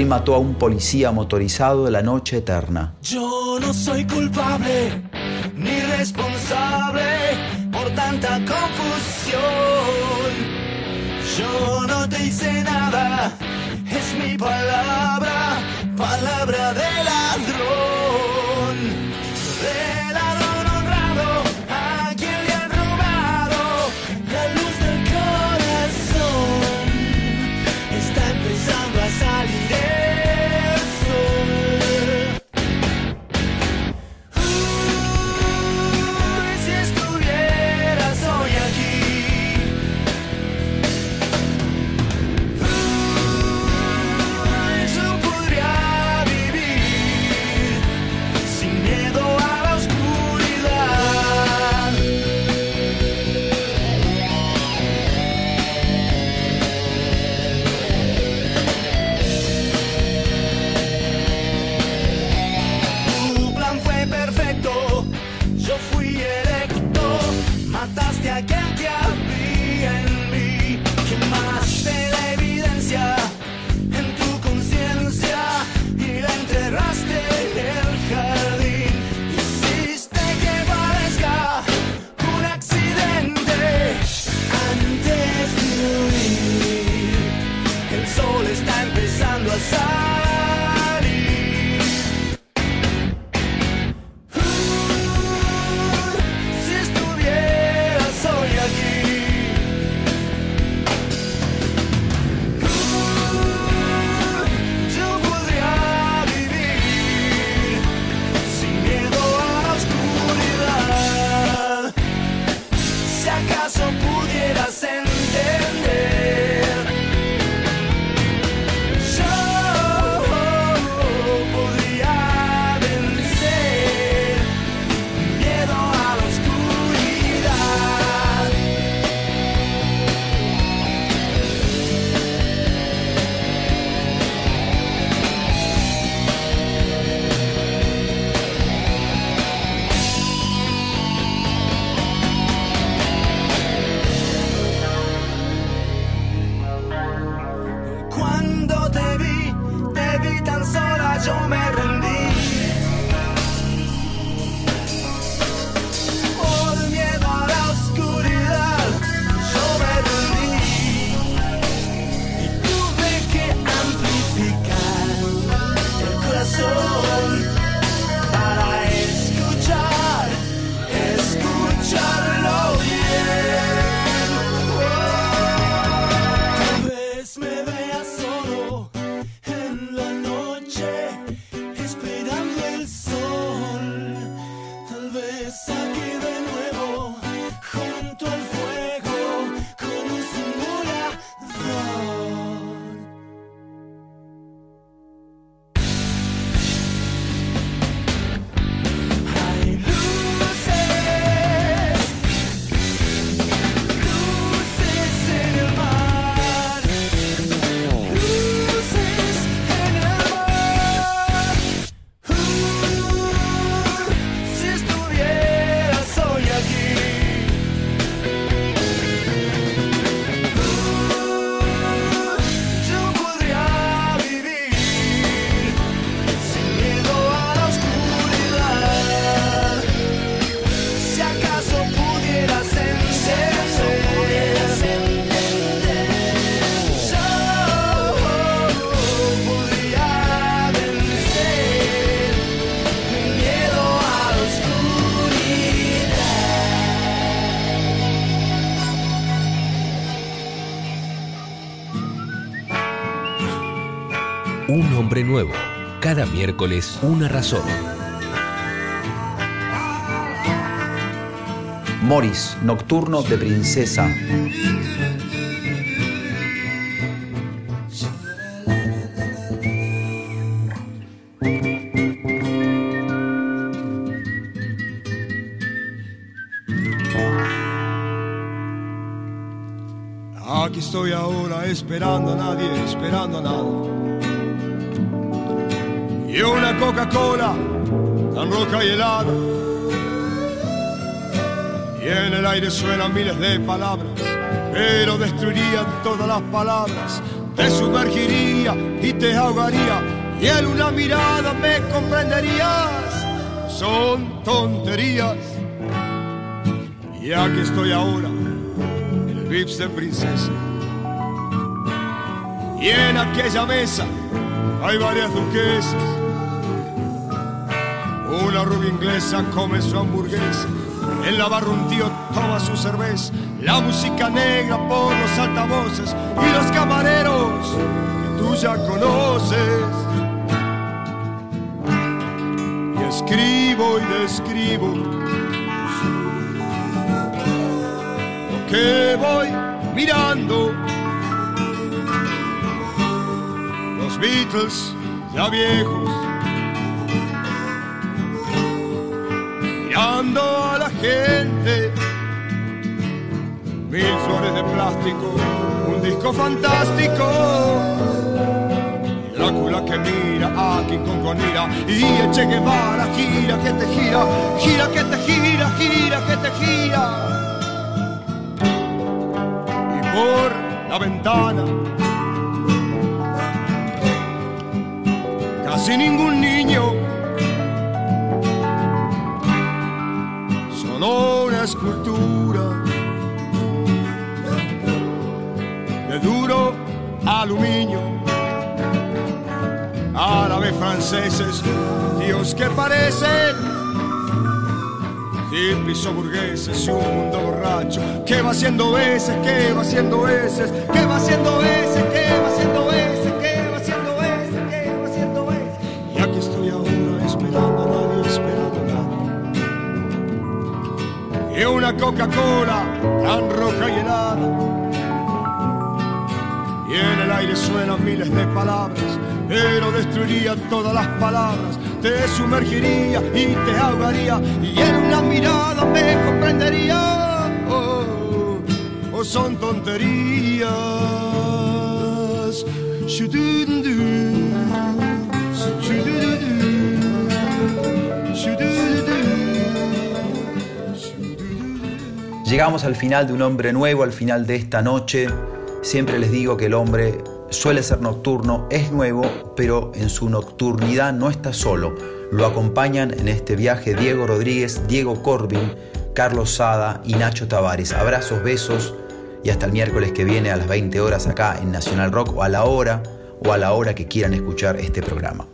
mató a un policía motorizado de la noche eterna. Yo no soy culpable. Un hombre nuevo. Cada miércoles una razón. Morris, Nocturno de Princesa. Aquí estoy ahora esperando a nadie, esperando a nada. Y una Coca-Cola tan roja y helada. Y en el aire suenan miles de palabras, pero destruirían todas las palabras. Te sumergiría y te ahogaría, y en una mirada me comprenderías. Son tonterías. Y aquí estoy ahora el Vips de princesa. Y en aquella mesa hay varias duquesas. Una rubia inglesa come su hamburguesa. En la barra un tío toma su cerveza. La música negra por los altavoces y los camareros que tú ya conoces. Y escribo y describo lo que voy mirando. Los Beatles ya viejos. Mirando a la gente. Mil flores de plástico. Un disco fantástico. Y Drácula que mira a King Kong con ira. Y el Che Guevara gira que te gira. Gira que te gira, gira que te gira. Y por la ventana. Casi ningún aluminio. Árabes franceses, tíos que parecen hippies o burgueses y un mundo borracho que va haciendo veces, que va haciendo veces, que va haciendo veces, que va haciendo veces, que va haciendo veces, que va haciendo veces. Y aquí estoy ahora esperando a nadie, esperando a nadie. y una Coca-Cola tan roja y helada. En el aire suenan miles de palabras, pero destruiría todas las palabras. Te sumergiría y te ahogaría, y en una mirada me comprendería. Oh, oh, son tonterías. Llegamos al final de Un hombre nuevo, al final de esta noche. Siempre les digo que el hombre suele ser nocturno, es nuevo, pero en su nocturnidad no está solo. Lo acompañan en este viaje Diego Rodríguez, Diego Corbin, Carlos Sada y Nacho Tavares. Abrazos, besos y hasta el miércoles que viene a las 20 horas acá en Nacional Rock o a la hora o a la hora que quieran escuchar este programa.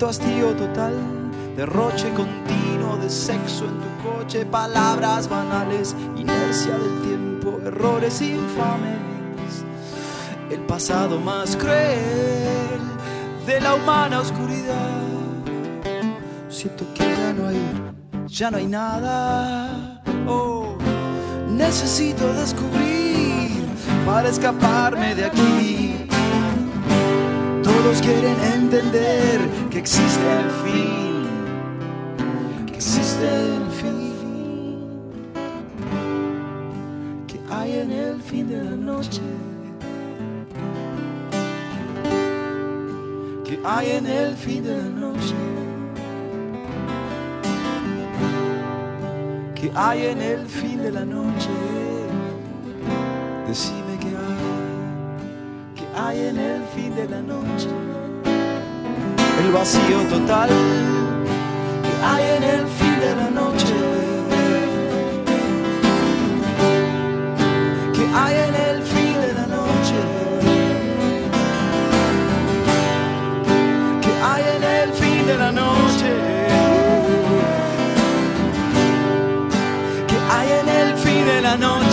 Siento hastío total, derroche continuo de sexo en tu coche, palabras banales, inercia del tiempo, errores infames. El pasado más cruel de la humana oscuridad. Siento que ya no hay, ya no hay nada. Oh, necesito descubrir para escaparme de aquí. Todos quieren entender que existe el fin, que existe el fin, que hay en el fin de la noche, que hay en el fin de la noche, que hay en el fin de la noche. Hay en el fin de la noche. El vacío total que hay en el fin de la noche. Que hay en el fin de la noche. Que hay en el fin de la noche. Que hay en el fin de la noche.